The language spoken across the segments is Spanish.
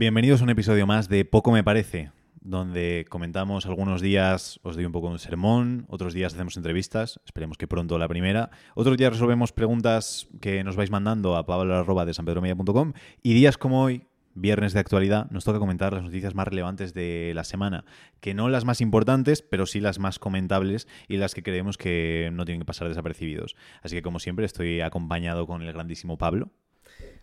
Bienvenidos a un episodio más de Poco me parece, donde comentamos algunos días, os doy un poco un sermón, otros días hacemos entrevistas, esperemos que pronto la primera, otros días resolvemos preguntas que nos vais mandando a pablo.de y días como hoy, viernes de actualidad, nos toca comentar las noticias más relevantes de la semana, que no las más importantes, pero sí las más comentables y las que creemos que no tienen que pasar desapercibidos. Así que como siempre estoy acompañado con el grandísimo Pablo.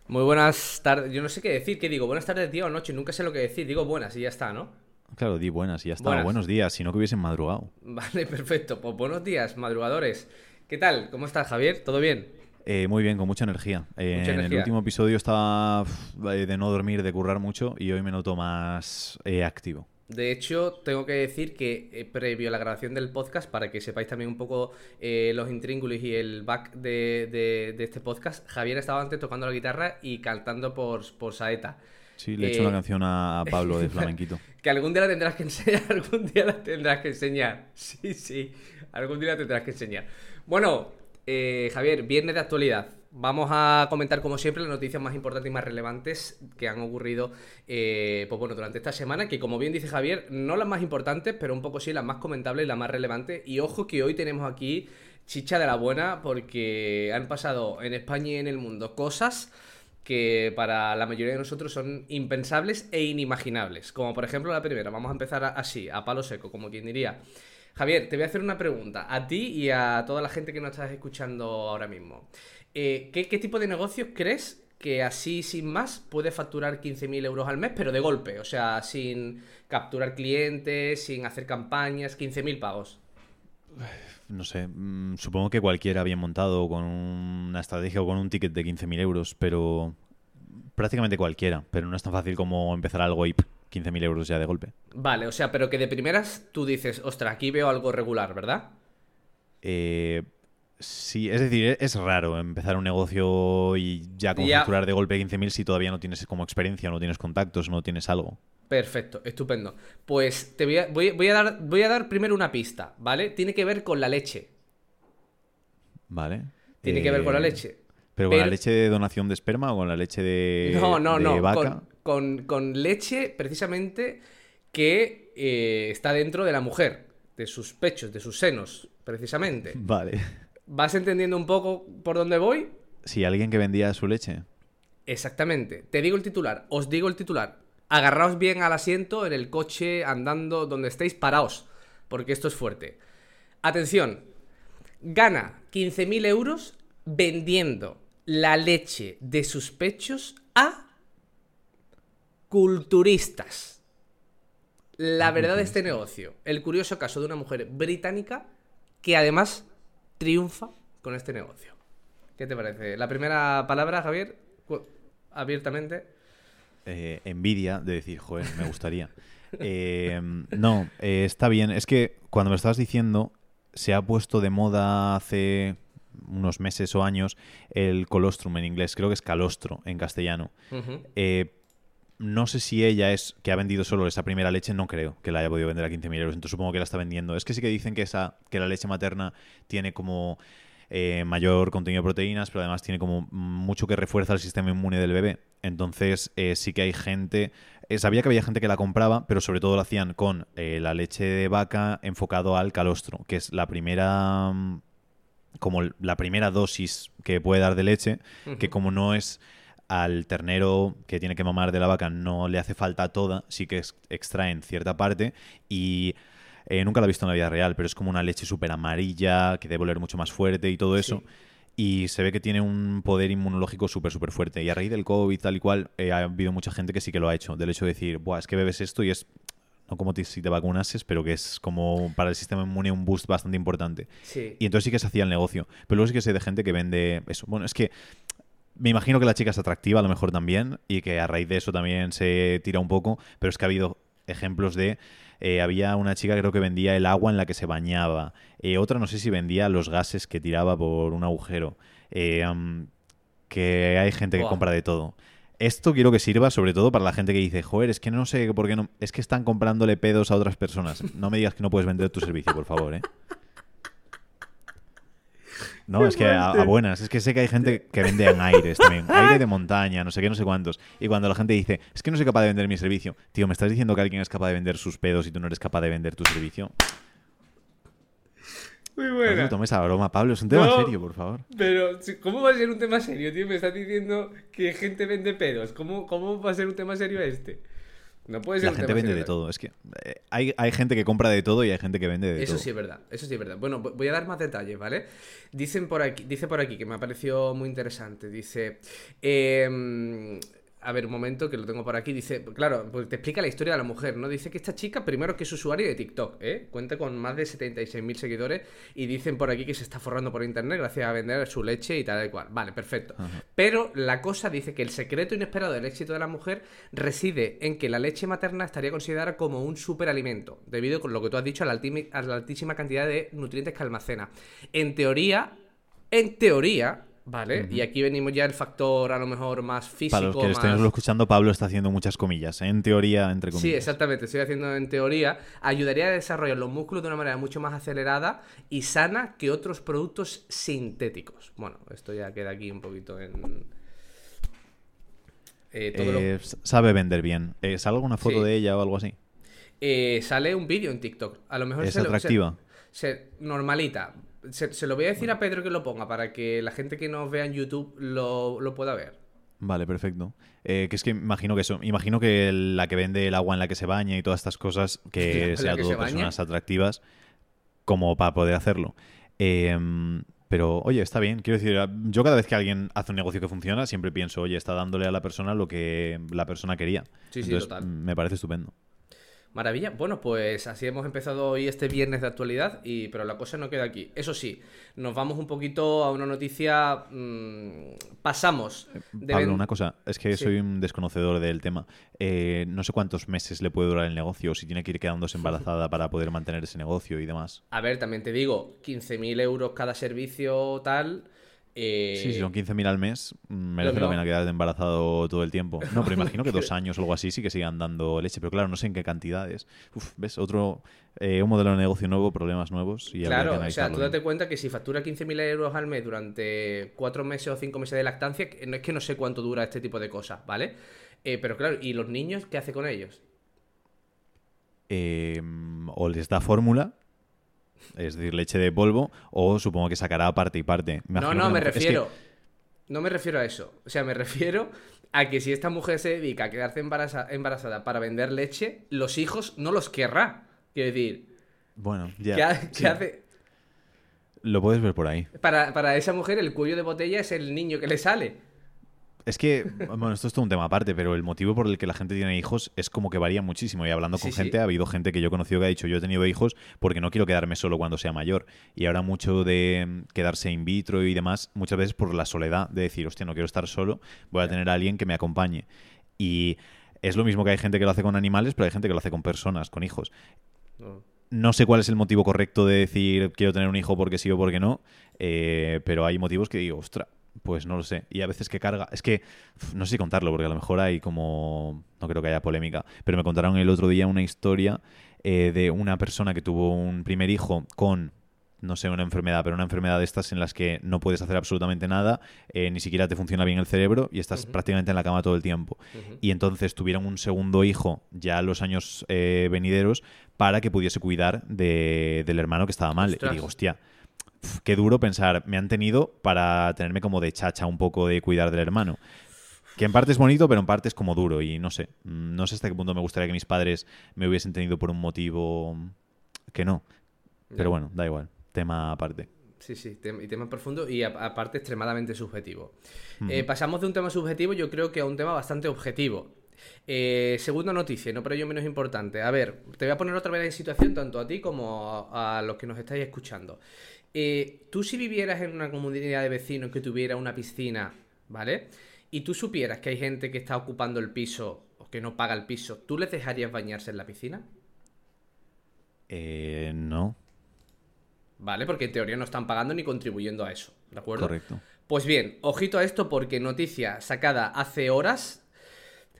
Muy buenas tardes. Yo no sé qué decir. ¿Qué digo? Buenas tardes, día o noche. Nunca sé lo que decir. Digo buenas y ya está, ¿no? Claro, di buenas y ya está. Buenos días, si no que hubiesen madrugado. Vale, perfecto. Pues buenos días, madrugadores. ¿Qué tal? ¿Cómo estás, Javier? ¿Todo bien? Eh, muy bien, con mucha energía. Eh, en el último episodio estaba de no dormir, de currar mucho y hoy me noto más eh, activo. De hecho, tengo que decir que previo a la grabación del podcast, para que sepáis también un poco los intríngulis y el back de, este podcast, Javier estaba antes tocando la guitarra y cantando por, por Saeta. Sí, le he hecho una canción a Pablo de Flamenquito. que algún día la tendrás que enseñar, algún día la tendrás que enseñar. Sí, sí, algún día la tendrás que enseñar. Bueno, eh, Javier, viernes de actualidad. Vamos a comentar, como siempre, las noticias más importantes y más relevantes que han ocurrido eh, pues bueno, durante esta semana, que como bien dice Javier, no las más importantes, pero un poco sí las más comentables y las más relevantes. Y ojo que hoy tenemos aquí chicha de la buena, porque han pasado en España y en el mundo cosas que para la mayoría de nosotros son impensables e inimaginables. Como por ejemplo la primera, vamos a empezar así, a palo seco, como quien diría. Javier, te voy a hacer una pregunta a ti y a toda la gente que nos estás escuchando ahora mismo. Eh, ¿qué, tipo de negocios crees que así sin más puede facturar 15.000 euros al mes, pero de golpe? O sea, sin capturar clientes, sin hacer campañas, 15.000 pagos. No sé, mm, supongo que cualquiera bien montado con una estrategia o con un ticket de 15.000 euros, pero prácticamente cualquiera, pero no es tan fácil como empezar algo y 15.000 euros ya de golpe. Vale, o sea, pero que de primeras tú dices, ostras, aquí veo algo regular, ¿verdad? Eh, sí, es decir, es raro empezar un negocio y ya como facturar de golpe 15.000 si todavía no tienes como experiencia, no tienes contactos, no tienes algo. Perfecto, estupendo. Pues te voy a, voy, a dar, voy a dar primero una pista, ¿vale? Tiene que ver con la leche. Vale. Tiene que ver con la eh, leche. ¿Pero con la leche de donación de esperma o con la leche de, no, no, no. vaca? con, leche precisamente que eh, está dentro de la mujer, de sus pechos, de sus senos, precisamente. Vale. ¿Vas entendiendo un poco por dónde voy? Sí, alguien que vendía su leche. Exactamente. Te digo el titular, os digo el titular. Agarraos bien al asiento en el coche, andando, donde estéis, paraos, porque esto es fuerte. Atención, gana 15.000 euros vendiendo la leche de sus pechos a culturistas. La verdad de este negocio, el curioso caso de una mujer británica que además triunfa con este negocio. ¿Qué te parece? La primera palabra, Javier, abiertamente. Eh, envidia de decir, joder, me gustaría. Eh, no, eh, está bien. Es que cuando me estabas diciendo, se ha puesto de moda hace unos meses o años el colostrum en inglés, creo que es calostro en castellano no sé si ella es que ha vendido solo esa primera leche, no creo que la haya podido vender a 15.000 euros, entonces supongo que la está vendiendo. Es que sí que dicen que, esa, que la leche materna tiene como eh, mayor contenido de proteínas, pero además tiene como mucho que refuerza el sistema inmune del bebé. Entonces eh, sí que hay gente, eh, sabía que había gente que la compraba, pero sobre todo lo hacían con la leche de vaca enfocado al calostro, que es la primera mm, como la primera dosis que puede dar de leche, que como no es al ternero que tiene que mamar de la vaca no le hace falta toda, sí que extraen cierta parte y eh, nunca la he visto en la vida real, pero es como una leche súper amarilla que debe oler mucho más fuerte y todo eso. Y se ve que tiene un poder inmunológico súper, súper fuerte. Y a raíz del COVID, tal y cual, eh, ha habido mucha gente que sí que lo ha hecho. Del hecho de decir, Buah, es que bebes esto y es no como si te vacunases, pero que es como para el sistema inmune un boost bastante importante. Y entonces sí que se hacía el negocio. Pero luego sí que sé de gente que vende eso. Bueno, es que me imagino que la chica es atractiva, a lo mejor también, y que a raíz de eso también se tira un poco, pero es que ha habido ejemplos de... Eh, había una chica creo que vendía el agua en la que se bañaba. Eh, otra no sé si vendía los gases que tiraba por un agujero. Eh, que hay gente que compra de todo. Esto quiero que sirva sobre todo para la gente que dice, joder, es que no sé por qué no... Es que están comprándole pedos a otras personas. No me digas que no puedes vender tu servicio, por favor, ¿eh? No, es que a, a buenas. Es que sé que hay gente que vende en aires también. Aire de montaña, no sé qué, no sé cuántos. Y cuando la gente dice, es que no soy capaz de vender mi servicio. Tío, ¿me estás diciendo que alguien es capaz de vender sus pedos y tú no eres capaz de vender tu servicio? Muy No buena. te tomes a broma, Pablo. Es un tema No. serio, por favor. Pero, ¿cómo va a ser un tema serio, tío? Me estás diciendo que gente vende pedos. ¿Cómo, cómo va a ser un tema serio este? No puede ser La gente vende de todo. Es que eh, hay, hay gente que compra de todo y hay gente que vende de Eso todo. sí es verdad, eso sí es verdad. Bueno, vo- voy a dar más detalles, ¿vale? Dicen por aquí, dice por aquí que me ha parecido muy interesante. Dice, em, a ver, un momento que lo tengo por aquí. Dice, claro, pues te explica la historia de la mujer, ¿no? Dice que esta chica, primero que es usuaria de TikTok, ¿eh? Cuenta con más de 76.000 seguidores y dicen por aquí que se está forrando por internet gracias a vender su leche y tal y cual. Vale, perfecto. Pero la cosa dice que el secreto inesperado del éxito de la mujer reside en que la leche materna estaría considerada como un superalimento, debido con lo que tú has dicho a la, a la altísima cantidad de nutrientes que almacena. En teoría, en teoría, ¿vale? Y aquí venimos ya el factor a lo mejor más físico. Para los que lo más... estén escuchando, Pablo está haciendo muchas comillas. ¿eh? En teoría, entre comillas. Sí, exactamente, estoy haciendo en teoría, ayudaría a desarrollar los músculos de una manera mucho más acelerada y sana que otros productos sintéticos. Bueno, esto ya queda aquí un poquito en... Eh, todo lo- Eh, Sabe vender bien. Eh, ¿Sale alguna foto Sí. de ella o algo así? Sale un vídeo en TikTok. A lo mejor ¿Es se lo- se- atractiva? se- normalita. Se, se lo voy a decir a Pedro que lo ponga para que la gente que nos vea en YouTube lo, lo pueda ver. Vale, perfecto. Eh, que es que imagino que eso. Imagino que la que vende el agua en la que se baña y todas estas cosas, ¿La que sea que todo se personas atractivas, como para poder hacerlo. Eh, pero, oye, está bien. Quiero decir, yo cada vez que alguien hace un negocio que funciona, siempre pienso, oye, está dándole a la persona lo que la persona quería. Sí, sí, total. Me parece estupendo. Maravilla. Bueno, pues así hemos empezado hoy este viernes de actualidad, y, pero la cosa no queda aquí. Eso sí, nos vamos un poquito a una noticia. mm, pasamos de Pablo, una cosa, es que Sí. soy un desconocedor del tema. Eh, no sé cuántos meses le puede durar el negocio, si tiene que ir quedándose embarazada para poder mantener ese negocio y demás. A ver, también te digo, 15.000 euros cada servicio tal. Eh, Sí, si son 15.000 al mes, mm, merece la pena quedarte embarazado todo el tiempo. No, pero imagino que dos años o algo así sí que sigan dando leche, pero claro, no sé en qué cantidades. Uf, ¿ves? Otro, eh, un modelo de negocio nuevo, problemas nuevos y Claro, o sea, tú date cuenta que si factura 15.000 euros al mes durante 4 meses o 5 meses de lactancia, no es que no sé cuánto dura este tipo de cosas, ¿vale? Eh, pero claro, ¿y los niños qué hace con ellos? Eh, o les da fórmula, es decir, leche de polvo, o supongo que sacará parte y parte. No, no, me es que- refiero. No me refiero a eso. O sea, me refiero a que si esta mujer se dedica a quedarse embaraza- embarazada para vender leche, los hijos no los querrá. Quiero decir, Bueno, ya. ¿qué, ha- sí, qué hace? Lo puedes ver por ahí. Para, para esa mujer, el cuello de botella es el niño que le sale. Es que, bueno, esto es todo un tema aparte, pero el motivo por el que la gente tiene hijos es como que varía muchísimo. Y hablando con Sí, sí. gente, ha habido gente que yo he conocido que ha dicho, yo he tenido hijos porque no quiero quedarme solo cuando sea mayor. Y ahora mucho de mm, quedarse in vitro y demás, muchas veces por la soledad, de decir, hostia, no quiero estar solo, voy a tener a alguien que me acompañe. Y es lo mismo que hay gente que lo hace con animales, pero hay gente que lo hace con personas, con hijos. No. No sé cuál es el motivo correcto de decir quiero tener un hijo porque sí o porque no, eh, pero hay motivos que digo, ostra, pues no lo sé. Y a veces que carga. Es que no sé si contarlo, porque a lo mejor hay como. No creo que haya polémica. Pero me contaron el otro día una historia eh, de una persona que tuvo un primer hijo con. No sé, una enfermedad, pero una enfermedad de estas en las que no puedes hacer absolutamente nada, eh, ni siquiera te funciona bien el cerebro y estás prácticamente en la cama todo el tiempo. Y entonces tuvieron un segundo hijo ya los años eh, venideros para que pudiese cuidar de- del hermano que estaba mal. Ostras. Y digo, hostia, qué duro pensar, me han tenido para tenerme como de chacha un poco de cuidar del hermano. Que en parte es bonito, pero en parte es como duro. Y no sé, mm, no sé hasta qué punto me gustaría que mis padres me hubiesen tenido por un motivo que no. Pero bueno, da igual, tema aparte. Sí, sí, tem- y tema profundo y aparte extremadamente subjetivo. Eh, pasamos de un tema subjetivo, yo creo que a un tema bastante objetivo. Eh, segunda noticia, no por ello menos importante. A ver, te voy a poner otra vez en situación, tanto a ti como a, a los que nos estáis escuchando. Eh, tú si vivieras en una comunidad de vecinos que tuviera una piscina, ¿vale? Y tú supieras que hay gente que está ocupando el piso o que no paga el piso, ¿tú les dejarías bañarse en la piscina? Eh, no, ¿Vale? Porque en teoría no están pagando ni contribuyendo a eso, ¿de acuerdo? correcto. Pues bien, ojito a esto porque noticia sacada hace horas,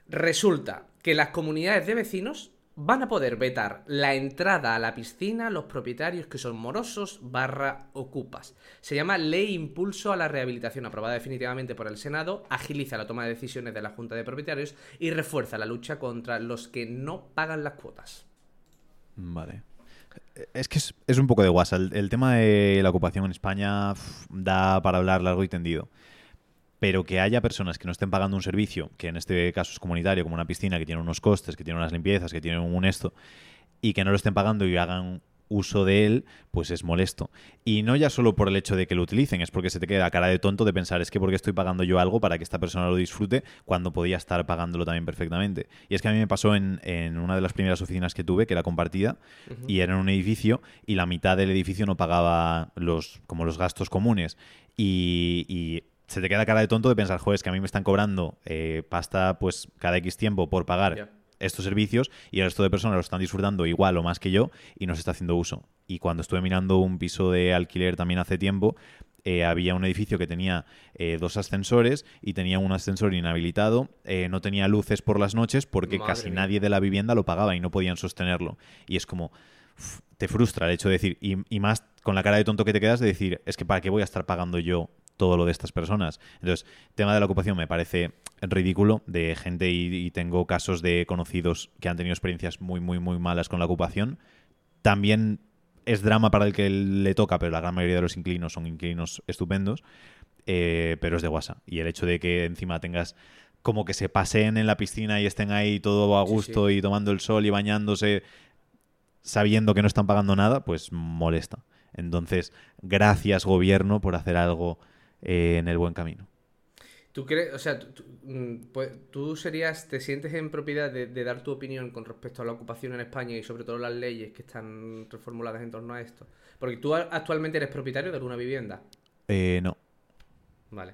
resulta que las comunidades de vecinos van a poder vetar la entrada a la piscina los propietarios que son morosos barra ocupas. Se llama Ley Impulso a la Rehabilitación, aprobada definitivamente por el Senado, agiliza la toma de decisiones de la Junta de Propietarios y refuerza la lucha contra los que no pagan las cuotas. Vale. Es que es, un poco de guasa. El, tema de la ocupación en España da para hablar largo y tendido. Pero que haya personas que no estén pagando un servicio, que en este caso es comunitario, como una piscina, que tiene unos costes, que tiene unas limpiezas, que tiene un esto, y que no lo estén pagando y hagan uso de él, pues es molesto. Y no ya solo por el hecho de que lo utilicen, es porque se te queda cara de tonto de pensar, es que porque estoy pagando yo algo para que esta persona lo disfrute cuando podía estar pagándolo también perfectamente. Y es que a mí me pasó en, una de las primeras oficinas que tuve, que era compartida, y era en un edificio, y la mitad del edificio no pagaba los, como los gastos comunes. Y, se te queda cara de tonto de pensar, joder, es que a mí me están cobrando eh, pasta pues cada X tiempo por pagar estos servicios y el resto de personas lo están disfrutando igual o más que yo y no se está haciendo uso. Y cuando estuve mirando un piso de alquiler también hace tiempo, eh, había un edificio que tenía eh, dos ascensores y tenía un ascensor inhabilitado, eh, no tenía luces por las noches porque casi nadie de la vivienda lo pagaba y no podían sostenerlo. Y es como, te frustra el hecho de decir, y, y, más con la cara de tonto que te quedas de decir, es que para qué voy a estar pagando yo todo lo de estas personas. Entonces, tema de la ocupación me parece ridículo de gente y, tengo casos de conocidos que han tenido experiencias muy, muy, muy malas con la ocupación. También es drama para el que le toca, pero la gran mayoría de los inquilinos son inquilinos estupendos, eh, pero es de guasa. Y el hecho de que encima tengas como que se paseen en la piscina y estén ahí todo a gusto y tomando el sol y bañándose sabiendo que no están pagando nada, pues molesta. Entonces, gracias gobierno por hacer algo eh, en el buen camino. ¿Tú crees, o sea, mm, pues, tú, serías, te sientes en propiedad de, dar tu opinión con respecto a la ocupación en España y sobre todo las leyes que están reformuladas en torno a esto? Porque tú actualmente eres propietario de alguna vivienda. Eh, no. Vale.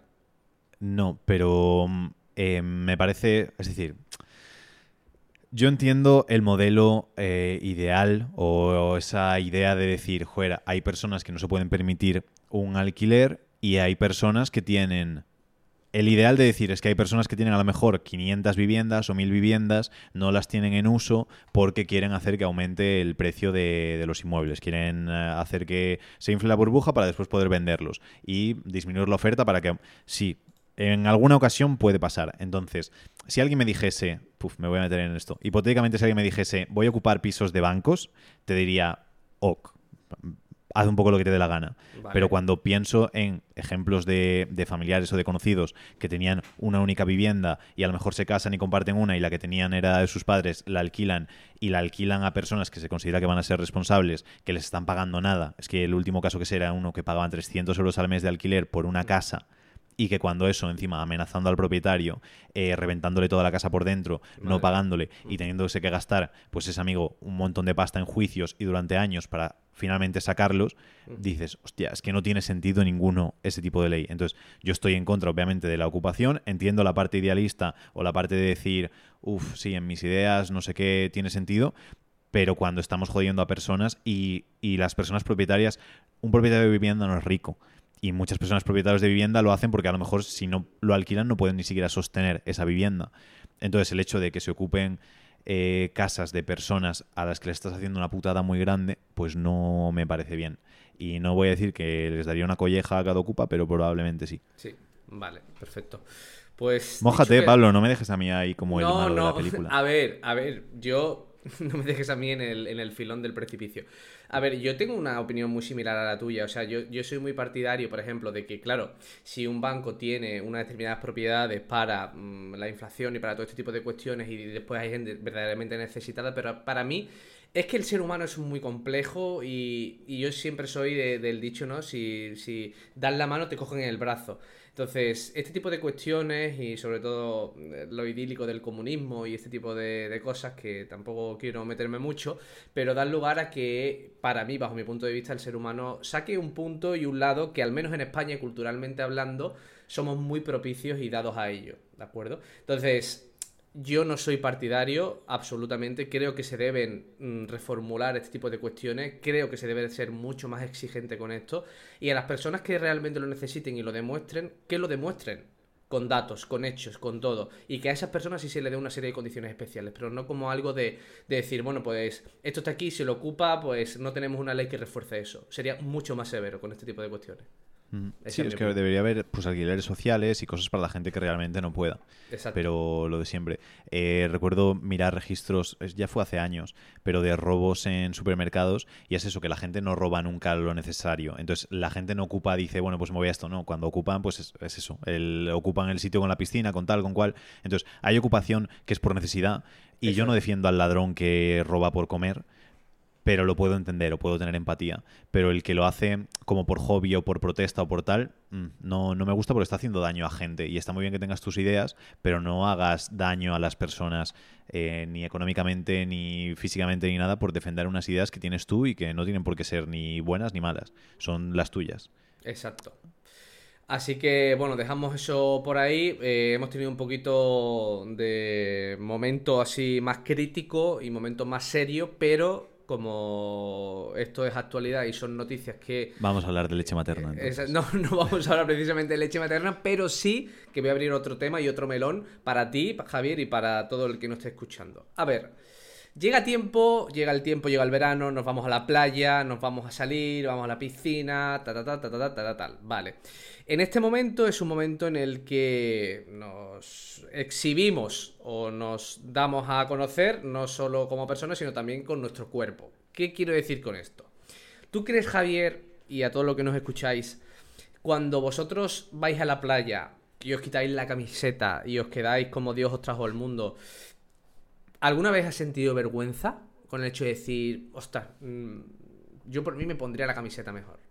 No, pero mm, eh, me parece, es decir, yo entiendo el modelo ideal o, esa idea de decir, fuera, hay personas que no se pueden permitir un alquiler y hay personas que tienen... El ideal de decir es que hay personas que tienen a lo mejor 500 viviendas o 1000 viviendas, no las tienen en uso porque quieren hacer que aumente el precio de, los inmuebles. Quieren eh, hacer que se infle la burbuja para después poder venderlos y disminuir la oferta para que... Sí, en alguna ocasión puede pasar. Entonces, si alguien me dijese, puf, me voy a meter en esto, hipotéticamente si alguien me dijese, voy a ocupar pisos de bancos, te diría, ok, haz un poco lo que te dé la gana. Pero cuando pienso en ejemplos de, familiares o de conocidos que tenían una única vivienda y a lo mejor se casan y comparten una y la que tenían era de sus padres, la alquilan y la alquilan a personas que se considera que van a ser responsables, que les están pagando nada. Es que el último caso que era uno que pagaban 300 euros al mes de alquiler por una casa y que cuando eso, encima amenazando al propietario, eh, reventándole toda la casa por dentro, no pagándole y teniéndose que gastar, pues ese amigo, un montón de pasta en juicios y durante años para finalmente sacarlos, dices, hostia, es que no tiene sentido ninguno ese tipo de ley. Entonces, yo estoy en contra, obviamente, de la ocupación, entiendo la parte idealista o la parte de decir, uff, sí, en mis ideas no sé qué tiene sentido, pero cuando estamos jodiendo a personas y, y las personas propietarias, un propietario de vivienda no es rico y muchas personas propietarios de vivienda lo hacen porque a lo mejor si no lo alquilan no pueden ni siquiera sostener esa vivienda. Entonces el hecho de que se ocupen eh, casas de personas a las que le estás haciendo una putada muy grande, pues no me parece bien. Y no voy a decir que les daría una colleja a cada ocupa, pero probablemente sí. Sí, vale, perfecto. Pues. Mójate, Pablo, no me dejes a mí ahí como el malo de la película. A ver, a ver, yo no me dejes a mí en el, en el filón del precipicio. A ver, yo tengo una opinión muy similar a la tuya. O sea, yo, yo soy muy partidario, por ejemplo, de que, claro, si un banco tiene unas determinadas propiedades para mm, la inflación y para todo este tipo de cuestiones y después hay gente verdaderamente necesitada, pero para mí es que el ser humano es muy complejo y, yo siempre soy del dicho, ¿no? Si, si das la mano te cogen en el brazo. Entonces, este tipo de cuestiones y sobre todo eh, lo idílico del comunismo y este tipo de, cosas que tampoco quiero meterme mucho, pero dan lugar a que, para mí, bajo mi punto de vista, el ser humano saque un punto y un lado que al menos en España, culturalmente hablando, somos muy propicios y dados a ello, ¿de acuerdo? Entonces, yo no soy partidario, absolutamente. Creo que se deben mm, reformular este tipo de cuestiones. Creo que se debe ser mucho más exigente con esto. Y a las personas que realmente lo necesiten y lo demuestren, que lo demuestren con datos, con hechos, con todo. Y que a esas personas sí se le dé una serie de condiciones especiales, pero no como algo de, de decir, bueno, pues esto está aquí, si lo ocupa, pues no tenemos una ley que refuerce eso. Sería mucho más severo con este tipo de cuestiones. Mm. Sí, es que debería haber pues alquileres sociales y cosas para la gente que realmente no pueda. Exacto. Pero lo de siempre. Eh, recuerdo mirar registros, ya fue hace años, pero de robos en supermercados y es eso, que la gente no roba nunca lo necesario. Entonces la gente no ocupa, dice, bueno, pues me voy a esto. No, cuando ocupan, pues es, es eso. El, ocupan el sitio con la piscina, con tal, con cual. Entonces hay ocupación que es por necesidad y yo no defiendo al ladrón que roba por comer pero lo puedo entender o puedo tener empatía. Pero el que lo hace como por hobby o por protesta o por tal, mm, no, no me gusta porque está haciendo daño a gente. Y está muy bien que tengas tus ideas, pero no hagas daño a las personas eh, ni económicamente, ni físicamente, ni nada por defender unas ideas que tienes tú y que no tienen por qué ser ni buenas ni malas. Son las tuyas. Exacto. Así que, bueno, dejamos eso por ahí. Eh, hemos tenido un poquito de momento así más crítico y momento más serio, pero como esto es actualidad y son noticias que... Vamos a hablar de leche materna. entonces. Esa- no, no vamos a hablar precisamente de leche materna, pero sí que voy a abrir otro tema y otro melón para ti, Javier, y para todo el que nos esté escuchando. A ver, llega tiempo, llega el tiempo, llega el verano, nos vamos a la playa, nos vamos a salir, vamos a la piscina, ta ta ta ta ta ta ta, ta, tal. Vale. En este momento es un momento en el que nos exhibimos o nos damos a conocer, no solo como personas, sino también con nuestro cuerpo. ¿Qué quiero decir con esto? ¿Tú crees, Javier, y a todos los que nos escucháis, cuando vosotros vais a la playa y os quitáis la camiseta y os quedáis como Dios os trajo al mundo, ¿alguna vez has sentido vergüenza con el hecho de decir, ostras, mm, yo por mí me pondría la camiseta mejor?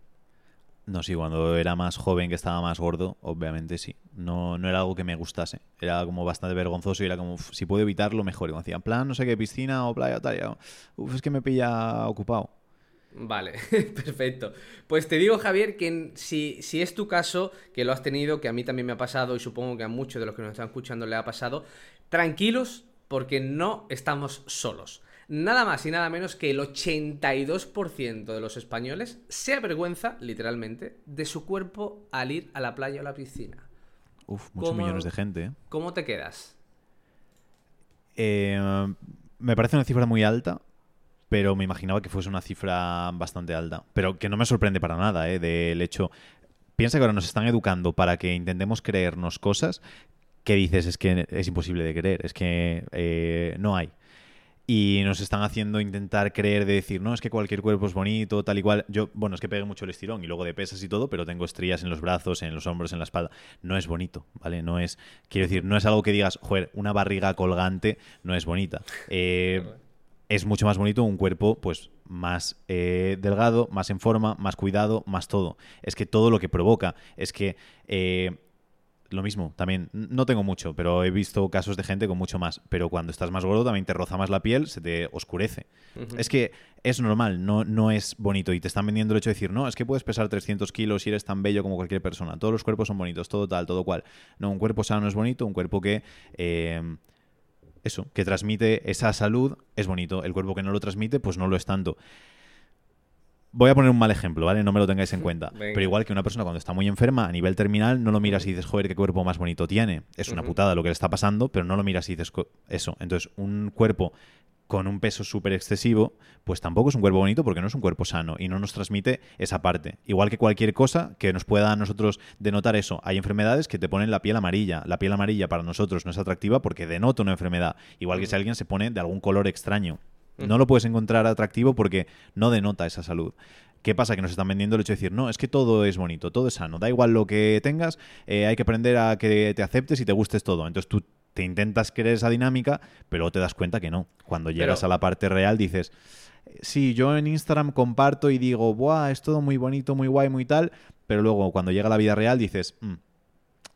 No, sí, cuando era más joven, que estaba más gordo, obviamente sí. No, no era algo que me gustase. Era como bastante vergonzoso y era como, "Uf, si puedo evitarlo, mejor. Y me decían, plan, no sé qué, piscina o playa o tal. Uf, es que me pilla ocupado. Vale, perfecto. Pues te digo, Javier, que si, si es tu caso, que lo has tenido, que a mí también me ha pasado y supongo que a muchos de los que nos están escuchando le ha pasado, tranquilos porque no estamos solos. Nada más y nada menos que el 82% de los españoles se avergüenza, literalmente, de su cuerpo al ir a la playa o la piscina. Uf, muchos ¿Cómo- millones de gente. ¿eh? ¿Cómo te quedas? Eh, me parece una cifra muy alta, pero me imaginaba que fuese una cifra bastante alta. Pero que no me sorprende para nada, ¿eh? Del hecho. Piensa que ahora nos están educando para que intentemos creernos cosas que dices es que es imposible de creer, es que eh, no hay. Y nos están haciendo intentar creer de decir, no, es que cualquier cuerpo es bonito, tal y cual. Yo, bueno, es que pegué mucho el estirón y luego de pesas y todo, pero tengo estrías en los brazos, en los hombros, en la espalda. No es bonito, ¿vale? No es, quiero decir, no es algo que digas, joder, una barriga colgante no es bonita. Eh, es mucho más bonito un cuerpo, pues, más eh, delgado, más en forma, más cuidado, más todo. Es que todo lo que provoca, es que eh, lo mismo, también, no tengo mucho, pero he visto casos de gente con mucho más. Pero cuando estás más gordo también te roza más la piel, se te oscurece. Es que es normal, no, no es bonito. Y te están vendiendo el hecho de decir, no, es que puedes pesar 300 kilos y eres tan bello como cualquier persona. Todos los cuerpos son bonitos, todo tal, todo cual. No, un cuerpo sano es bonito, un cuerpo que... eh, eso, que transmite esa salud es bonito. El cuerpo que no lo transmite, pues no lo es tanto. Voy a poner un mal ejemplo, ¿vale? No me lo tengáis en cuenta. Venga. Pero igual que una persona cuando está muy enferma a nivel terminal, no lo miras y dices, joder, qué cuerpo más bonito tiene. Es una putada lo que le está pasando, pero no lo miras y dices eso. Entonces, un cuerpo con un peso súper excesivo, pues tampoco es un cuerpo bonito porque no es un cuerpo sano y no nos transmite esa parte. Igual que cualquier cosa que nos pueda a nosotros denotar eso. Hay enfermedades que te ponen la piel amarilla. La piel amarilla para nosotros no es atractiva porque denota una enfermedad. Igual que si alguien se pone de algún color extraño. No lo puedes encontrar atractivo porque no denota esa salud. ¿Qué pasa? Que nos están vendiendo el hecho de decir, no, es que todo es bonito, todo es sano, da igual lo que tengas, eh, hay que aprender a que te aceptes y te gustes todo. Entonces tú te intentas creer esa dinámica, pero te das cuenta que no. Cuando llegas Pero- a la parte real dices, sí, yo en Instagram comparto y digo, Buah, es todo muy bonito, muy guay, muy tal, pero luego cuando llega la vida real dices, "Mm,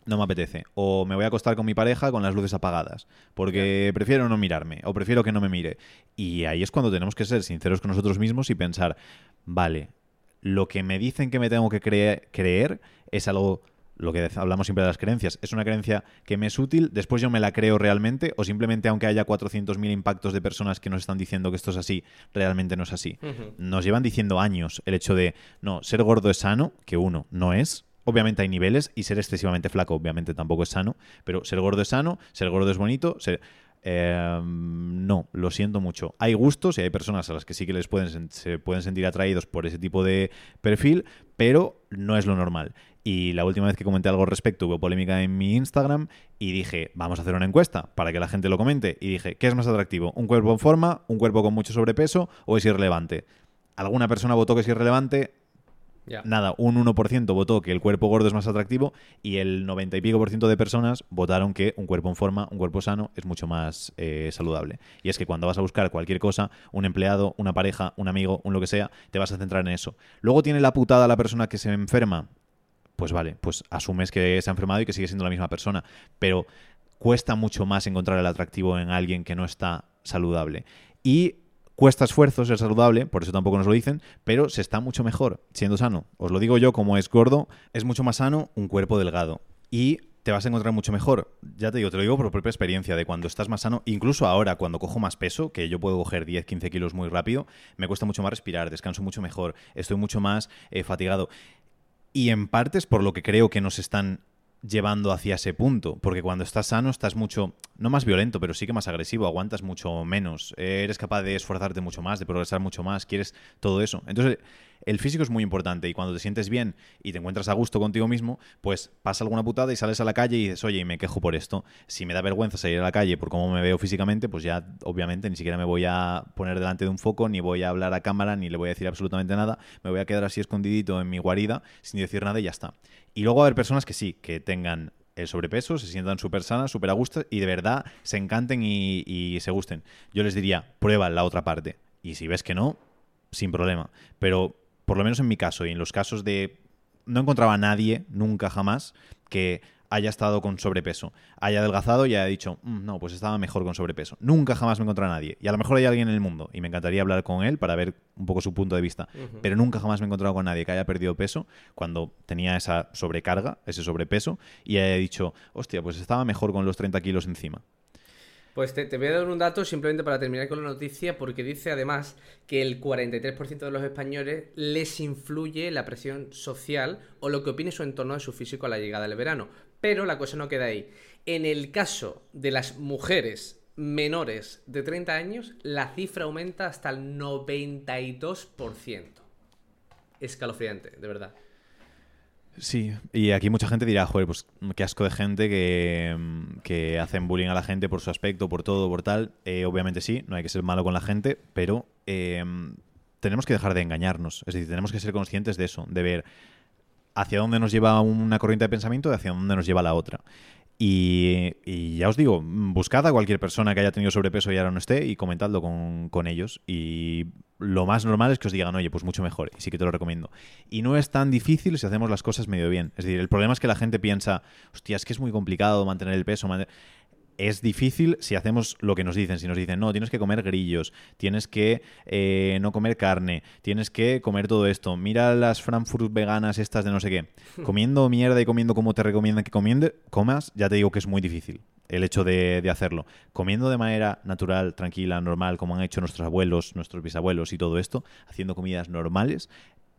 no me apetece. O me voy a acostar con mi pareja con las luces apagadas. Porque prefiero no mirarme. O prefiero que no me mire. Y ahí es cuando tenemos que ser sinceros con nosotros mismos y pensar, vale, lo que me dicen que me tengo que cre- creer es algo, lo que hablamos siempre de las creencias, es una creencia que me es útil, después yo me la creo realmente, o simplemente aunque haya 400.000 impactos de personas que nos están diciendo que esto es así, realmente no es así. Nos llevan diciendo años el hecho de, no, ser gordo es sano, que uno, no es, obviamente hay niveles y ser excesivamente flaco obviamente tampoco es sano, pero ser gordo es sano, ser gordo es bonito, ser... Eh, no, lo siento mucho. Hay gustos y hay personas a las que sí que les pueden, se pueden sentir atraídos por ese tipo de perfil, pero no es lo normal. Y la última vez que comenté algo al respecto hubo polémica en mi Instagram y dije, vamos a hacer una encuesta para que la gente lo comente. Y dije, ¿qué es más atractivo? ¿Un cuerpo en forma? ¿Un cuerpo con mucho sobrepeso? ¿O es irrelevante? Alguna persona votó que es irrelevante, Nada, un 1% votó que el cuerpo gordo es más atractivo y el 90 y pico por ciento de personas votaron que un cuerpo en forma, un cuerpo sano es mucho más eh, saludable. Y es que cuando vas a buscar cualquier cosa, un empleado, una pareja, un amigo, un lo que sea, te vas a centrar en eso. Luego tiene la putada la persona que se enferma. Pues vale, pues asumes que se ha enfermado y que sigue siendo la misma persona. Pero cuesta mucho más encontrar el atractivo en alguien que no está saludable. Y Cuesta esfuerzo ser saludable, por eso tampoco nos lo dicen, pero se está mucho mejor siendo sano. Os lo digo yo, como es gordo, es mucho más sano un cuerpo delgado. Y te vas a encontrar mucho mejor. Ya te digo, te lo digo por propia experiencia de cuando estás más sano, incluso ahora cuando cojo más peso, que yo puedo coger 10, 15 kilos muy rápido, me cuesta mucho más respirar, descanso mucho mejor, estoy mucho más eh, fatigado. Y en parte es por lo que creo que nos están llevando hacia ese punto, porque cuando estás sano estás mucho, no más violento, pero sí que más agresivo, aguantas mucho menos, eres capaz de esforzarte mucho más, de progresar mucho más, quieres todo eso. Entonces, el físico es muy importante y cuando te sientes bien y te encuentras a gusto contigo mismo, pues pasa alguna putada y sales a la calle y dices, oye, y me quejo por esto. Si me da vergüenza salir a la calle por cómo me veo físicamente, pues ya obviamente ni siquiera me voy a poner delante de un foco, ni voy a hablar a cámara, ni le voy a decir absolutamente nada. Me voy a quedar así escondidito en mi guarida sin decir nada y ya está. Y luego va a haber personas que sí, que tengan el sobrepeso, se sientan súper sanas, súper a gusto y de verdad se encanten y, y se gusten. Yo les diría, prueba la otra parte. Y si ves que no, sin problema. Pero por lo menos en mi caso y en los casos de... No encontraba a nadie, nunca jamás, que haya estado con sobrepeso, haya adelgazado y haya dicho, mm, no, pues estaba mejor con sobrepeso. Nunca jamás me encontré a nadie. Y a lo mejor hay alguien en el mundo y me encantaría hablar con él para ver un poco su punto de vista. Pero nunca jamás me he encontrado con nadie que haya perdido peso cuando tenía esa sobrecarga, ese sobrepeso, y haya dicho, hostia, pues estaba mejor con los 30 kilos encima. Pues te, voy a dar un dato simplemente para terminar con la noticia, porque dice además que el 43% de los españoles les influye la presión social o lo que opine su entorno de su físico a la llegada del verano. Pero la cosa no queda ahí. En el caso de las mujeres menores de 30 años, la cifra aumenta hasta el 92%. Escalofriante, de verdad. Sí, y aquí mucha gente dirá, joder, pues qué asco de gente que, que hacen bullying a la gente por su aspecto, por todo, por tal. Eh, obviamente sí, no hay que ser malo con la gente, pero eh, tenemos que dejar de engañarnos. Es decir, tenemos que ser conscientes de eso, de ver hacia dónde nos lleva una corriente de pensamiento y hacia dónde nos lleva la otra. Y, ya os digo, buscad a cualquier persona que haya tenido sobrepeso y ahora no esté y comentadlo con, con, ellos. Y lo más normal es que os digan, oye, pues mucho mejor. Y sí que te lo recomiendo. Y no es tan difícil si hacemos las cosas medio bien. Es decir, el problema es que la gente piensa, hostia, es que es muy complicado mantener el peso es difícil si hacemos lo que nos dicen. Si nos dicen, no, tienes que comer grillos, tienes que eh, no comer carne, tienes que comer todo esto. Mira las Frankfurt veganas estas de no sé qué. Comiendo mierda y comiendo como te recomiendan que comiende, comas, ya te digo que es muy difícil el hecho de, de, hacerlo. Comiendo de manera natural, tranquila, normal, como han hecho nuestros abuelos, nuestros bisabuelos y todo esto, haciendo comidas normales,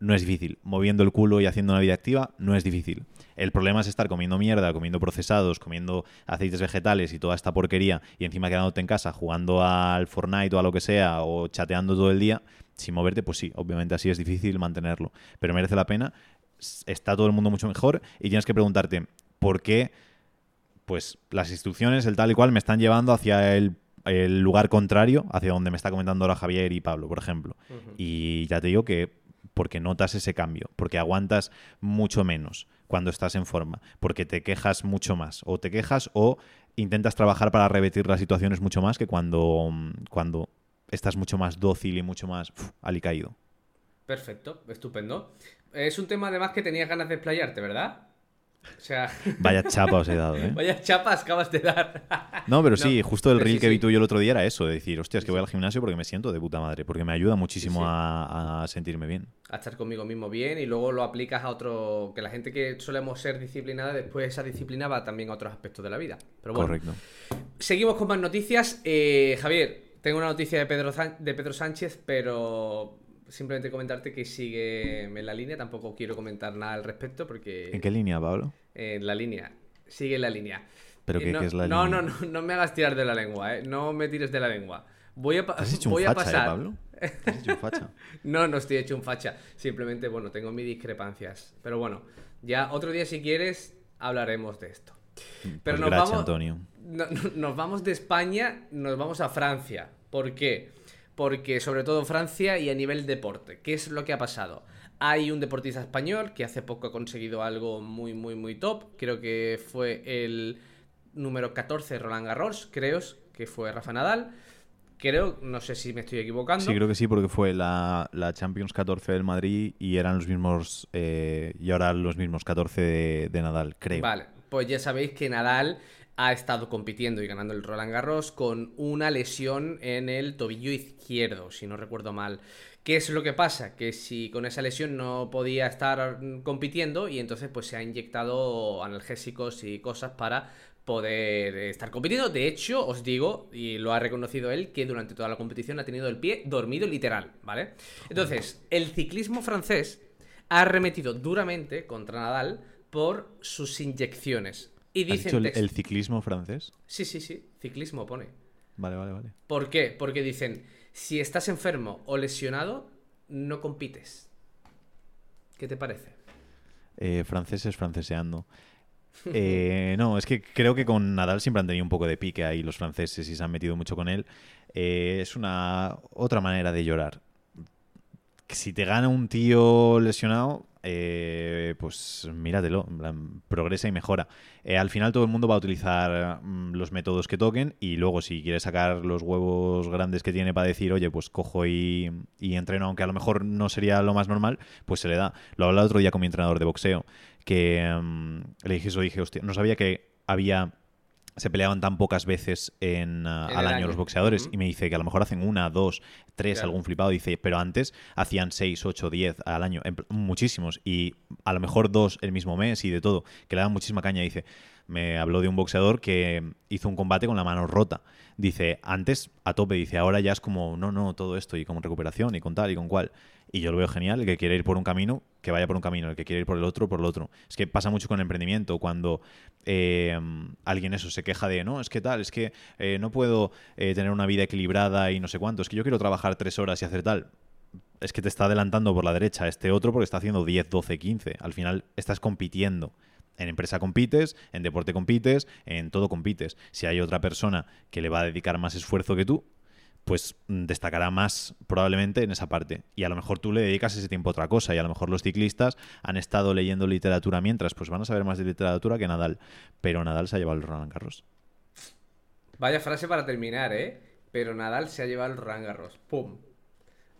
no es difícil. Moviendo el culo y haciendo una vida activa no es difícil. El problema es estar comiendo mierda, comiendo procesados, comiendo aceites vegetales y toda esta porquería y encima quedándote en casa jugando al Fortnite o a lo que sea o chateando todo el día sin moverte, pues sí, obviamente así es difícil mantenerlo. Pero merece la pena, está todo el mundo mucho mejor y tienes que preguntarte por qué pues las instrucciones, el tal y cual, me están llevando hacia el lugar contrario, hacia donde me está comentando ahora Javier y Pablo, por ejemplo. Y ya te digo que porque notas ese cambio, porque aguantas mucho menos cuando estás en forma, porque te quejas mucho más, o te quejas o intentas trabajar para repetir las situaciones mucho más que cuando, cuando estás mucho más dócil y mucho más alicaído. Perfecto, estupendo. Es un tema además que tenías ganas de explayarte, ¿verdad? O sea... Vaya chapa os he dado, ¿eh? Vaya chapas acabas de dar. no, pero sí, justo el reel que vi tú yo el otro día era eso, de decir, hostia, es que voy al gimnasio porque me siento de puta madre, porque me ayuda muchísimo a, sentirme bien. A estar conmigo mismo bien y luego lo aplicas a otro... Que la gente que solemos ser disciplinada, después esa disciplina va también a otros aspectos de la vida. Pero bueno, Correcto. Seguimos con más noticias. Eh, Javier, tengo una noticia de Pedro, de Pedro Sánchez, pero simplemente comentarte que sigue en la línea, tampoco quiero comentar nada al respecto porque... ¿En qué línea, Pablo? En la línea, sigue en la línea. ¿Pero Eh, qué, no, qué es la no, línea? no, no, no me hagas tirar de la lengua, ¿eh? No me tires de la lengua. Voy a, pa- ¿Te has hecho voy un a facha, pasar... eh, Pablo? ¿Te has hecho un facha? No, no estoy hecho un facha. Simplemente, bueno, tengo mis discrepancias. Pero bueno, ya otro día si quieres hablaremos de esto. Pero Pues nos gracias, vamos, Antonio. no- no- nos vamos de España, nos vamos a Francia. ¿Por qué? Porque sobre todo Francia y a nivel deporte. ¿Qué es lo que ha pasado? Hay un deportista español que hace poco ha conseguido algo muy, muy, muy top. Creo que fue el número 14 de Roland Garros, creo que fue Rafa Nadal. Creo, no sé si me estoy equivocando. Sí, creo que sí, porque fue la, la Champions 14 del Madrid y eran los mismos. eh, y ahora los mismos 14 de, de Nadal, creo. Vale, pues ya sabéis que Nadal ha estado compitiendo y ganando el Roland Garros con una lesión en el tobillo izquierdo, si no recuerdo mal. ¿Qué es lo que pasa? Que si con esa lesión no podía estar compitiendo y entonces pues se ha inyectado analgésicos y cosas para poder estar compitiendo. De hecho, os digo, y lo ha reconocido él, que durante toda la competición ha tenido el pie dormido literal, ¿vale? Entonces, el ciclismo francés ha arremetido duramente contra Nadal por sus inyecciones. Y ¿Has dicen... dicho el, ciclismo francés? Sí, sí, sí, ciclismo pone. Vale, vale, vale. ¿Por qué? Porque dicen, si estás enfermo o lesionado, no compites. ¿Qué te parece? Eh, franceses franceseando. Eh, no, es que creo que con Nadal siempre han tenido un poco de pique ahí los franceses y se han metido mucho con él. Eh, es una otra manera de llorar. Si te gana un tío lesionado, eh, pues míratelo, progresa y mejora. Eh, al final todo el mundo va a utilizar mm, los métodos que toquen y luego si quiere sacar los huevos grandes que tiene para decir, oye, pues cojo y, y entreno, aunque a lo mejor no sería lo más normal, pues se le da. Lo hablaba otro día con mi entrenador de boxeo, que mm, le dije eso, dije, hostia, no sabía que había se peleaban tan pocas veces en, ah, En al año, año. los boxeadores y me dice que a lo mejor hacen una, dos, tres, Claro. algún flipado. Dice, pero antes hacían seis, ocho, diez al año, en muchísimos y a lo mejor dos el mismo mes y de todo, que le daban muchísima caña. Dice, me habló de un boxeador que hizo un combate con la mano rota. Dice, antes a tope, dice, ahora ya es como, no, no, todo esto y con recuperación y con tal y con cual. Y yo lo veo genial, el que quiere ir por un camino, que vaya por un camino, el que quiere ir por el otro, por el otro. Es que pasa mucho con el emprendimiento, cuando eh, alguien eso se queja de, no, es que tal, es que eh, no puedo eh, tener una vida equilibrada y no sé cuánto, es que yo quiero trabajar tres horas y hacer tal. Es que te está adelantando por la derecha este otro porque está haciendo 10, 12, 15. Al final estás compitiendo. En empresa compites, en deporte compites, en todo compites. Si hay otra persona que le va a dedicar más esfuerzo que tú, pues mm, destacará más probablemente en esa parte. Y a lo mejor tú le dedicas ese tiempo a otra cosa. Y a lo mejor los ciclistas han estado leyendo literatura mientras, pues van a saber más de literatura que Nadal. Pero Nadal se ha llevado el Roland Garros. Vaya frase para terminar, ¿eh? Pero Nadal se ha llevado el Roland Garros. ¡Pum!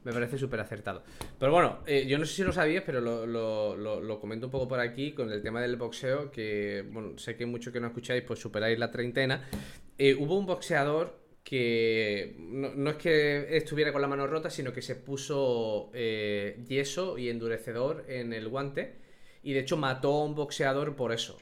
Me parece súper acertado. Pero bueno, eh, yo no sé si lo sabías, pero lo, lo- comento un poco por aquí con el tema del boxeo, que bueno, sé que mucho que no escucháis, pues superáis la treintena. Eh, hubo un boxeador que no, no es que estuviera con la mano rota, sino que se puso eh, yeso y endurecedor en el guante y de hecho mató a un boxeador por eso.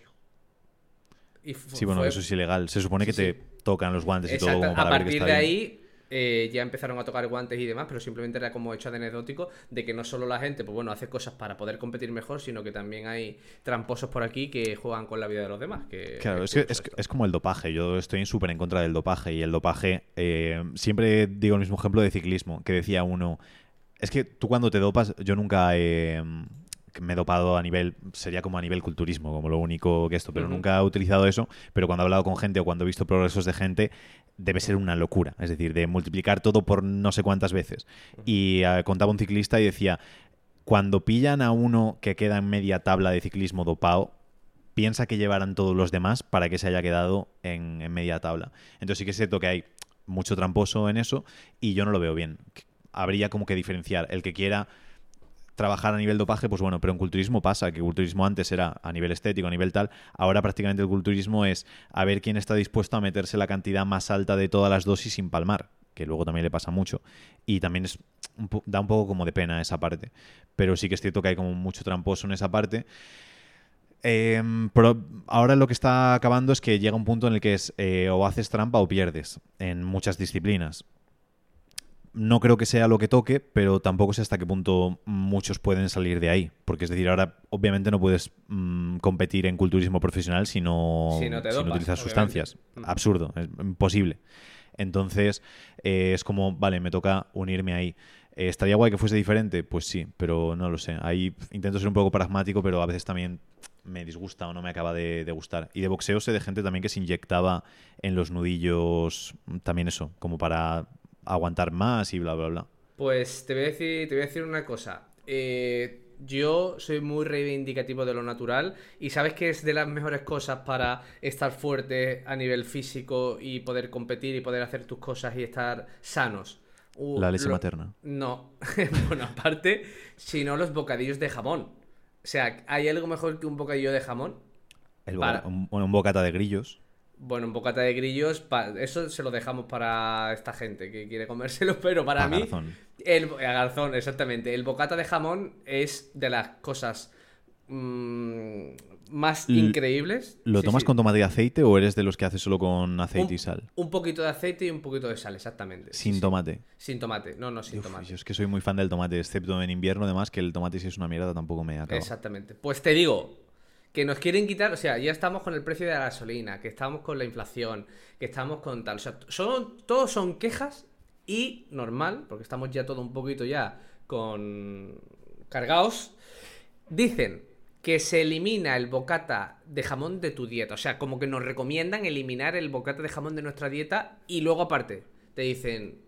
Y Sí, bueno, fue- eso es ilegal. Se supone que Sí, te sí. tocan los guantes y todo Exacto, como para a ver que partir está de ahí eh, ya empezaron a tocar guantes y demás, pero simplemente era como hecho de anecdótico de que no solo la gente, pues bueno, hace cosas para poder competir mejor, sino que también hay tramposos por aquí que juegan con la vida de los demás. Que, Claro, es que es, como el dopaje. Yo estoy súper en contra del dopaje. Y el dopaje, eh, siempre digo el mismo ejemplo de ciclismo, que decía uno, es que tú cuando te dopas, yo nunca eh, me he dopado a nivel, sería como a nivel culturismo, como lo único que esto, pero nunca he utilizado eso. Pero cuando he hablado con gente o cuando he visto progresos de gente, debe ser una locura. Es decir, de multiplicar todo por no sé cuántas veces. Y eh, contaba un ciclista y decía, cuando pillan a uno que queda en media tabla de ciclismo dopado, piensa que llevarán todos los demás para que se haya quedado en, en media tabla. Entonces sí que es cierto que hay mucho tramposo en eso y yo no lo veo bien. Habría como que diferenciar. El que quiera trabajar a nivel dopaje, pues bueno, pero en culturismo pasa, que culturismo antes era a nivel estético, a nivel tal, ahora prácticamente el culturismo es a ver quién está dispuesto a meterse la cantidad más alta de todas las dosis sin palmar, que luego también le pasa mucho. Y también es da un poco como de pena esa parte. Pero sí que es cierto que hay como mucho tramposo en esa parte. Em, pero ahora lo que está acabando es que llega un punto en el que es eh, o haces trampa o pierdes en muchas disciplinas. No creo que sea lo que toque, pero tampoco sé hasta qué punto muchos pueden salir de ahí. Porque es decir, ahora obviamente no puedes mm, competir en culturismo profesional si no, Si no te si no dopas, utilizas obviamente. sustancias. Mm. Absurdo, es imposible. Entonces, eh, es como, vale, me toca unirme ahí. Eh, ¿Estaría guay que fuese diferente? Pues sí, pero no lo sé. Ahí intento ser un poco pragmático, pero a veces también me disgusta o no me acaba de, de gustar. Y de boxeo sé de gente también que se inyectaba en los nudillos mm, también eso, como para aguantar más y bla, bla, bla. Pues te voy a decir, te voy a decir una cosa. Eh, yo soy muy reivindicativo de lo natural y sabes que es de las mejores cosas para estar fuerte a nivel físico y poder competir y poder hacer tus cosas y estar sanos. Uh, La leche lo- materna. No, bueno, aparte, sino los bocadillos de jamón. O sea, ¿hay algo mejor que un bocadillo de jamón? El Para- un bocata de grillos. Bueno, un bocata de grillos, eso se lo dejamos para esta gente que quiere comérselo, pero para Pa' mí, garzón. el a garzón, exactamente. El bocata de jamón es de las cosas mm, más L- increíbles. ¿Lo Sí, tomas sí. con tomate y aceite o eres de los que haces solo con aceite un, y sal? Un poquito de aceite y un poquito de sal, exactamente. Sin sí. tomate. Sin tomate, no, no, sin Uf, tomate. yo es que soy muy fan del tomate, excepto en invierno, además, que el tomate si es una mierda tampoco me acaba. Exactamente. Pues te digo, que nos quieren quitar, o sea, ya estamos con el precio de la gasolina, que estamos con la inflación, que estamos con tal. O sea, son, todos son quejas y normal, porque estamos ya todo un poquito ya con cargados. Dicen que se elimina el bocata de jamón de tu dieta. O sea, como que nos recomiendan eliminar el bocata de jamón de nuestra dieta y luego aparte te dicen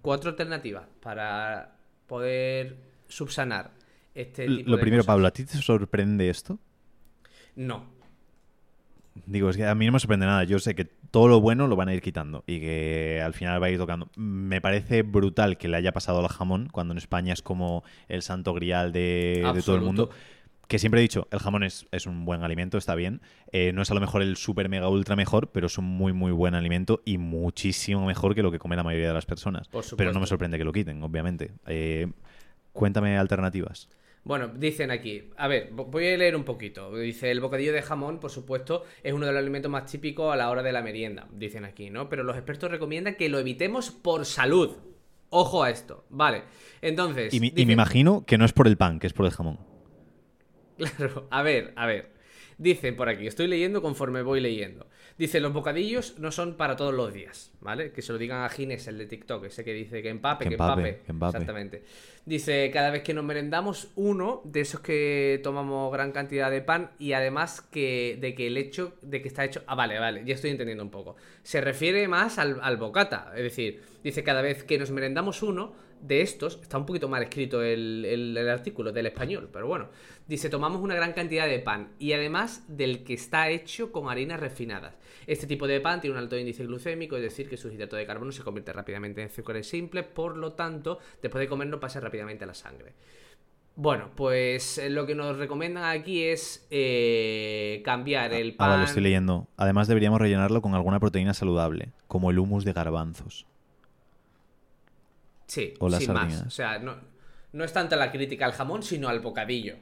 cuatro alternativas para poder subsanar este tipo Lo de primero, cosas. Pablo, ¿a ti te sorprende esto? No. Digo, es que a mí no me sorprende nada. Yo sé que todo lo bueno lo van a ir quitando y que al final va a ir tocando. Me parece brutal que le haya pasado al jamón cuando en España es como el santo grial de, de todo el mundo. Que siempre he dicho, el jamón es, es un buen alimento, está bien. Eh, no es a lo mejor el super mega ultra mejor, pero es un muy muy buen alimento y muchísimo mejor que lo que come la mayoría de las personas. Por Pero no me sorprende que lo quiten, obviamente. Eh, cuéntame alternativas. Bueno, dicen aquí, a ver, vo- voy a leer un poquito. Dice, el bocadillo de jamón, por supuesto, es uno de los alimentos más típicos a la hora de la merienda, dicen aquí, ¿no? Pero los expertos recomiendan que lo evitemos por salud. Ojo a esto, vale. Entonces, Y, mi- y me imagino que no es por el pan, que es por el jamón. Claro, a ver, a ver. Dicen por aquí, estoy leyendo conforme voy leyendo. Dice, los bocadillos no son para todos los días, ¿vale? Que se lo digan a Gines, el de TikTok, ese que dice que empape, Que empape. que empape. Exactamente. Dice, cada vez que nos merendamos uno de esos que tomamos gran cantidad de pan y además que de que el hecho de que está hecho... Ah, vale, vale, ya estoy entendiendo un poco. Se refiere más al, al bocata, es decir, dice, cada vez que nos merendamos uno de estos, está un poquito mal escrito el, el- el artículo del español, pero bueno, dice, tomamos una gran cantidad de pan y además del que está hecho con harinas refinadas. Este tipo de pan tiene un alto índice glucémico, es decir, que su hidrato de carbono se convierte rápidamente en azúcares simples, por lo tanto, después de comerlo pasa rápidamente a la sangre. Bueno, pues eh, lo que nos recomiendan aquí es eh, cambiar el Ah, pan. vale, estoy leyendo. Además deberíamos rellenarlo con alguna proteína saludable, como el humus de garbanzos. Sí, o las sin más. O sea, no, no es tanta la crítica al jamón, sino al bocadillo.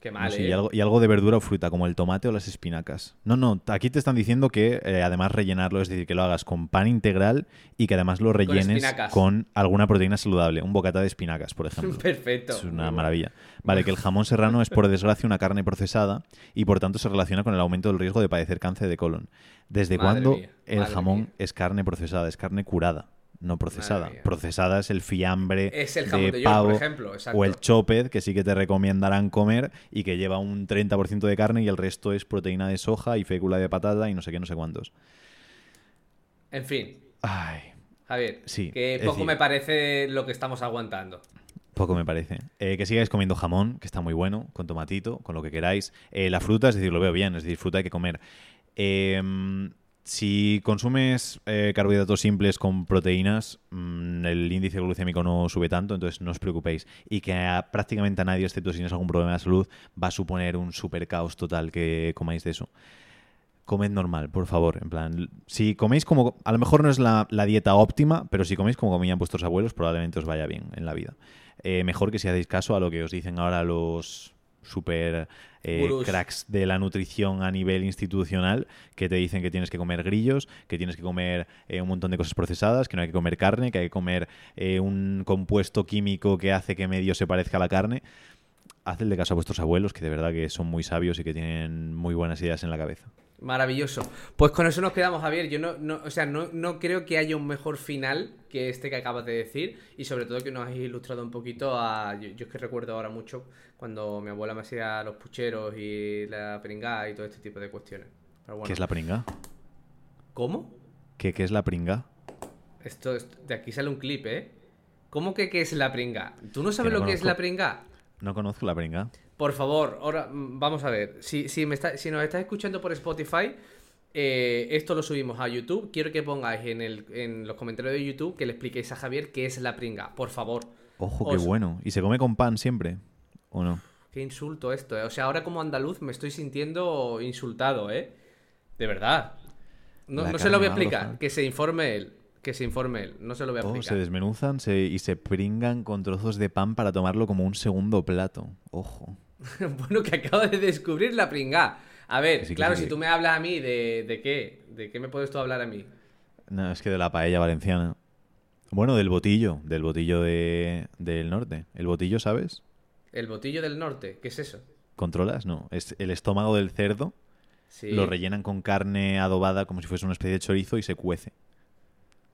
Qué No mal, sé, ¿eh? y, algo, y algo de verdura o fruta, como el tomate o las espinacas. No, no, aquí te están diciendo que eh, además rellenarlo, es decir, que lo hagas con pan integral y que además lo rellenes con alguna proteína saludable. Un bocata de espinacas, por ejemplo. Perfecto. Es una maravilla. Vale, que el jamón serrano es por desgracia una carne procesada y por tanto se relaciona con el aumento del riesgo de padecer cáncer de colon. ¿Desde cuándo el madre jamón mía. es carne procesada? Es carne curada, no procesada. Procesada es el fiambre Es el de de pavo por ejemplo, exacto. o el choped, que sí que te recomendarán comer y que lleva un 30% de carne y el resto es proteína de soja y fécula de patata y no sé qué, no sé cuántos. En fin, Ay, Javier, Sí, que poco decir- me parece lo que estamos aguantando. Poco me parece. Eh, que sigáis comiendo jamón, que está muy bueno, con tomatito, con lo que queráis. Eh, la fruta, es decir, lo veo bien, es decir, fruta hay que comer. Eh, si consumes eh, carbohidratos simples con proteínas, mm, el índice glucémico no sube tanto, entonces no os preocupéis. Y que prácticamente a nadie, excepto si tienes algún problema de salud, va a suponer un super caos total que comáis de eso. Comed normal, por favor. En plan, si coméis como. A lo mejor no es la, la dieta óptima, pero si coméis como comían vuestros abuelos, probablemente os vaya bien en la vida. Eh, mejor que si hacéis caso a lo que os dicen ahora los super eh, cracks de la nutrición a nivel institucional que te dicen que tienes que comer grillos, que tienes que comer eh, un montón de cosas procesadas, que no hay que comer carne, que hay que comer eh, un compuesto químico que hace que medio se parezca a la carne. Hacedle caso a vuestros abuelos, que de verdad que son muy sabios y que tienen muy buenas ideas en la cabeza. Maravilloso. Pues con eso nos quedamos, Javier. Yo no, no o sea, no, no creo que haya un mejor final que este que acabas de decir. Y sobre todo que nos has ilustrado un poquito a. Yo, yo es que recuerdo ahora mucho cuando mi abuela me hacía los pucheros y la pringada y todo este tipo de cuestiones. Pero bueno. ¿Qué es la pringa? ¿Cómo? ¿Qué, qué es la pringa? Esto, esto- de aquí sale un clip, ¿eh? ¿Cómo que qué es la pringa? ¿Tú no sabes no lo que es la pringa? No conozco la pringa. Por favor, ahora mm, vamos a ver. Si, si, me está, si nos estás escuchando por Spotify, eh, esto lo subimos a YouTube. Quiero que pongáis en, el, en los comentarios de YouTube que le expliquéis a Javier qué es la pringa. Por favor. Ojo, qué bueno. ¿Y se come con pan siempre? ¿O no? Qué insulto esto, ¿eh? O sea, ahora como andaluz me estoy sintiendo insultado, ¿eh? De verdad. No, no se lo voy a explicar. Que se informe él. Que se informe él. No se lo voy a Oh, se explicar. desmenuzan se- y se pringan con trozos de pan para tomarlo como un segundo plato. Ojo. bueno, que acabo de descubrir la pringa. A ver, sí, claro, sí, si tú me hablas a mí de, de qué, ¿de qué me puedes tú hablar a mí? No, es que de la paella valenciana. Bueno, del botillo, del botillo de, del norte. ¿El botillo, sabes? El botillo del norte, ¿qué es eso? ¿Controlas? No. Es el estómago del cerdo. Sí. Lo rellenan con carne adobada como si fuese una especie de chorizo y se cuece.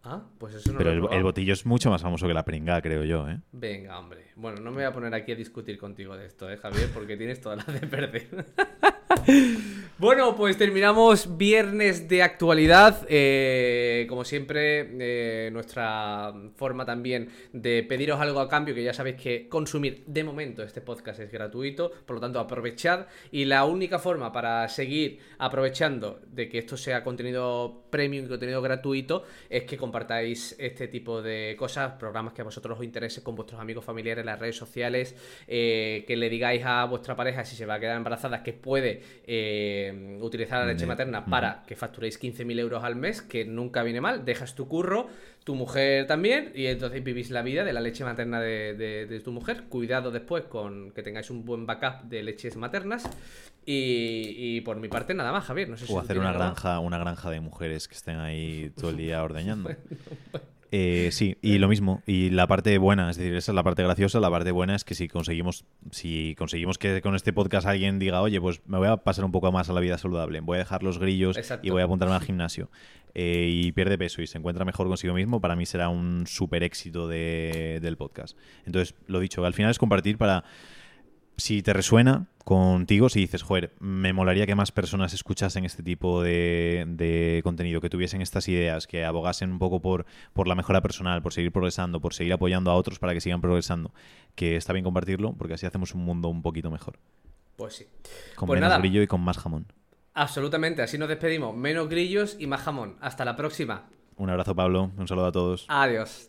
Ah, pues eso no Pero lo el, el botillo es mucho más famoso que la pringa, creo yo, ¿eh? Venga, hombre. Bueno, no me voy a poner aquí a discutir contigo de esto, ¿eh, Javier? Porque tienes todas las de perder. bueno, pues terminamos viernes de actualidad. Eh, como siempre, eh, nuestra forma también de pediros algo a cambio, que ya sabéis que consumir de momento este podcast es gratuito, por lo tanto aprovechad. Y la única forma para seguir aprovechando de que esto sea contenido premium y contenido gratuito es que compartáis este tipo de cosas, programas que a vosotros os interese con vuestros amigos familiares las redes sociales, eh, que le digáis a vuestra pareja si se va a quedar embarazada que puede eh, utilizar la leche materna para que facturéis 15.000 euros al mes, que nunca viene mal, dejas tu curro, tu mujer también, y entonces vivís la vida de la leche materna de, de- de tu mujer. Cuidado después con que tengáis un buen backup de leches maternas. Y, y por mi parte nada más, Javier. No sé O hacer una granja, una granja de mujeres que estén ahí todo el día ordeñando. Eh, sí, y lo mismo. Y la parte buena, es decir, esa es la parte graciosa. La parte buena es que si conseguimos, si conseguimos que con este podcast alguien diga, oye, pues me voy a pasar un poco más a la vida saludable, voy a dejar los grillos Exacto. y voy a apuntarme al gimnasio. eh, y pierde peso y se encuentra mejor consigo mismo, para mí será un súper éxito de- del podcast. Entonces, lo dicho, al final es compartir para si te resuena contigo, si dices, joder, me molaría que más personas escuchasen este tipo de, de contenido, que tuviesen estas ideas, que abogasen un poco por, por la mejora personal, por seguir progresando, por seguir apoyando a otros para que sigan progresando, que está bien compartirlo, porque así hacemos un mundo un poquito mejor, Pues sí. con Pues menos nada. brillo y con más jamón. Absolutamente, así nos despedimos. Menos grillos y más jamón. Hasta la próxima. Un abrazo, Pablo, un saludo a todos. Adiós.